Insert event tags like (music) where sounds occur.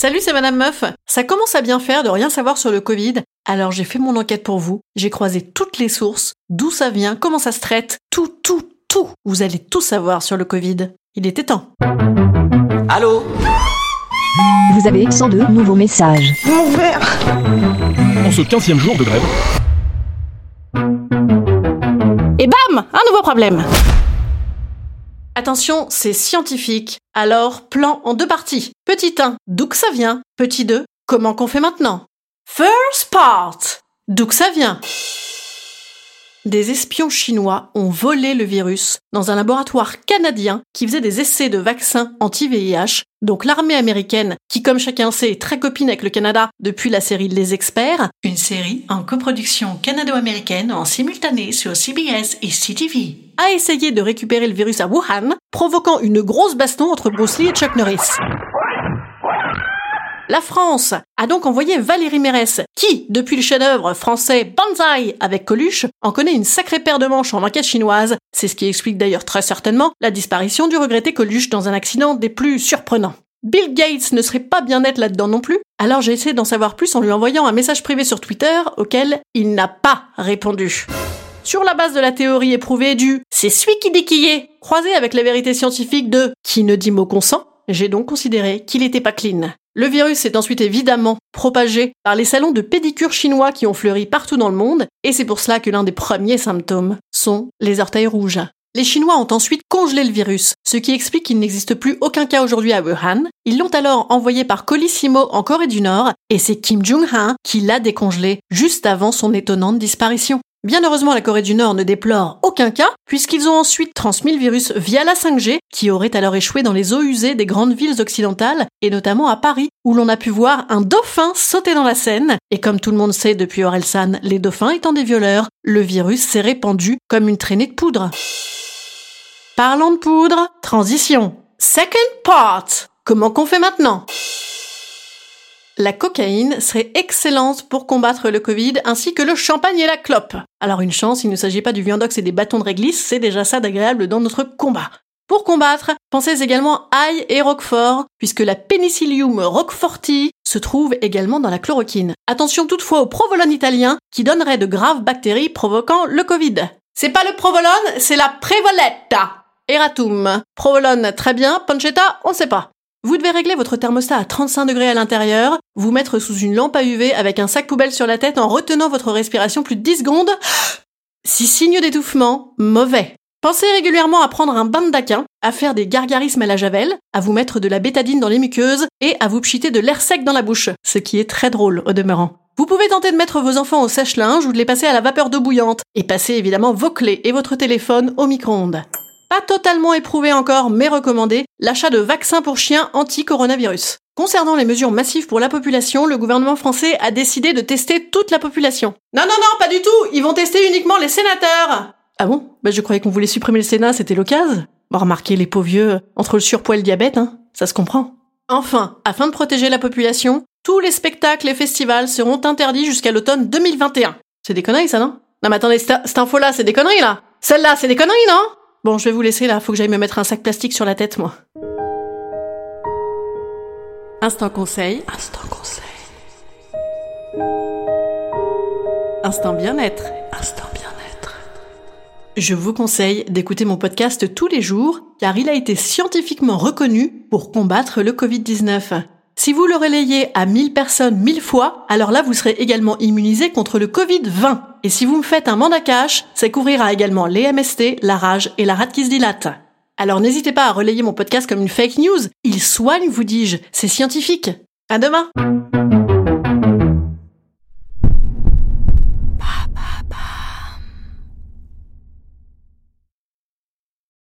Salut, c'est Madame Meuf. Ça commence à bien faire de rien savoir sur le Covid. Alors j'ai fait mon enquête pour vous. J'ai croisé toutes les sources, d'où ça vient, comment ça se traite, tout, tout, tout. Vous allez tout savoir sur le Covid. Il était temps. Allô? Vous avez 102 nouveaux messages. En ce 15e jour de grève, Et bam Un nouveau problème Attention, c'est scientifique. Alors, plan en deux parties. Petit 1, d'où que ça vient Petit 2, comment qu'on fait maintenant First part D'où que ça vient Des espions chinois ont volé le virus dans un laboratoire canadien qui faisait des essais de vaccins anti-VIH. Donc l'armée américaine, qui comme chacun sait est très copine avec le Canada depuis la série Les Experts, une série en coproduction canado-américaine en simultané sur CBS et CTV, a essayé de récupérer le virus à Wuhan, provoquant une grosse baston entre Bruce Lee et Chuck Norris. La France a donc envoyé Valérie Mérès, qui, depuis le chef-d'œuvre français Banzai avec Coluche, en connaît une sacrée paire de manches en enquête chinoise. C'est ce qui explique d'ailleurs très certainement la disparition du regretté Coluche dans un accident des plus surprenants. Bill Gates ne serait pas bien net là-dedans non plus, alors j'ai essayé d'en savoir plus en lui envoyant un message privé sur Twitter auquel il n'a pas répondu. Sur la base de la théorie éprouvée du c'est celui qui dit qui est, croisé avec la vérité scientifique de qui ne dit mot consent, j'ai donc considéré qu'il n'était pas clean. Le virus s'est ensuite évidemment propagé par les salons de pédicure chinois qui ont fleuri partout dans le monde, et c'est pour cela que l'un des premiers symptômes sont les orteils rouges. Les Chinois ont ensuite congelé le virus, ce qui explique qu'il n'existe plus aucun cas aujourd'hui à Wuhan. Ils l'ont alors envoyé par Colissimo en Corée du Nord, et c'est Kim Jong-un qui l'a décongelé juste avant son étonnante disparition. Bien heureusement, la Corée du Nord ne déplore aucun cas, puisqu'ils ont ensuite transmis le virus via la 5G, qui aurait alors échoué dans les eaux usées des grandes villes occidentales, et notamment à Paris, où l'on a pu voir un dauphin sauter dans la Seine. Et comme tout le monde sait depuis Orelsan, les dauphins étant des violeurs, le virus s'est répandu comme une traînée de poudre. Parlons de poudre, transition. Second part. Comment qu'on fait maintenant? La cocaïne serait excellente pour combattre le Covid ainsi que le champagne et la clope. Alors une chance, il ne s'agit pas du viandox et des bâtons de réglisse, c'est déjà ça d'agréable dans notre combat. Pour combattre, pensez également ail et roquefort, puisque la Penicillium roqueforti se trouve également dans la chloroquine. Attention toutefois au provolone italien, qui donnerait de graves bactéries provoquant le Covid. C'est pas le provolone, c'est la prévoletta. Eratum. Provolone, très bien. Pancetta, on sait pas. Vous devez régler votre thermostat à 35 degrés à l'intérieur, vous mettre sous une lampe à UV avec un sac poubelle sur la tête en retenant votre respiration plus de 10 secondes. (gasps) Si signe d'étouffement, mauvais. Pensez régulièrement à prendre un bain d'aquin, à faire des gargarismes à la javel, à vous mettre de la bétadine dans les muqueuses et à vous pchiter de l'air sec dans la bouche, ce qui est très drôle au demeurant. Vous pouvez tenter de mettre vos enfants au sèche-linge ou de les passer à la vapeur d'eau bouillante, et passer évidemment vos clés et votre téléphone au micro-ondes pas totalement éprouvé encore, mais recommandé, l'achat de vaccins pour chiens anti-coronavirus. Concernant les mesures massives pour la population, le gouvernement français a décidé de tester toute la population. Non, non, non, pas du tout Ils vont tester uniquement les sénateurs Ah bon? Bah je croyais qu'on voulait supprimer le Sénat, c'était l'occasion. Bon, remarquez les pauvres vieux, entre le surpoids et le diabète, hein, ça se comprend. Enfin, afin de protéger la population, tous les spectacles et festivals seront interdits jusqu'à l'automne 2021. C'est des conneries, ça, non? Non mais attendez, cette, cette info-là, c'est des conneries, là Celle-là, c'est des conneries, non? Bon, je vais vous laisser là, faut que j'aille me mettre un sac plastique sur la tête, moi. Instant conseil. Instant conseil. Instant bien-être. Instant bien-être. Je vous conseille d'écouter mon podcast tous les jours car il a été scientifiquement reconnu pour combattre le Covid-19. Si vous le relayez à 1000 personnes 1000 fois, alors là vous serez également immunisé contre le Covid-20. Et si vous me faites un mandat cash, ça couvrira également les MST, la rage et la rate qui se dilate. Alors n'hésitez pas à relayer mon podcast comme une fake news. Il soigne, vous dis-je. C'est scientifique. À demain!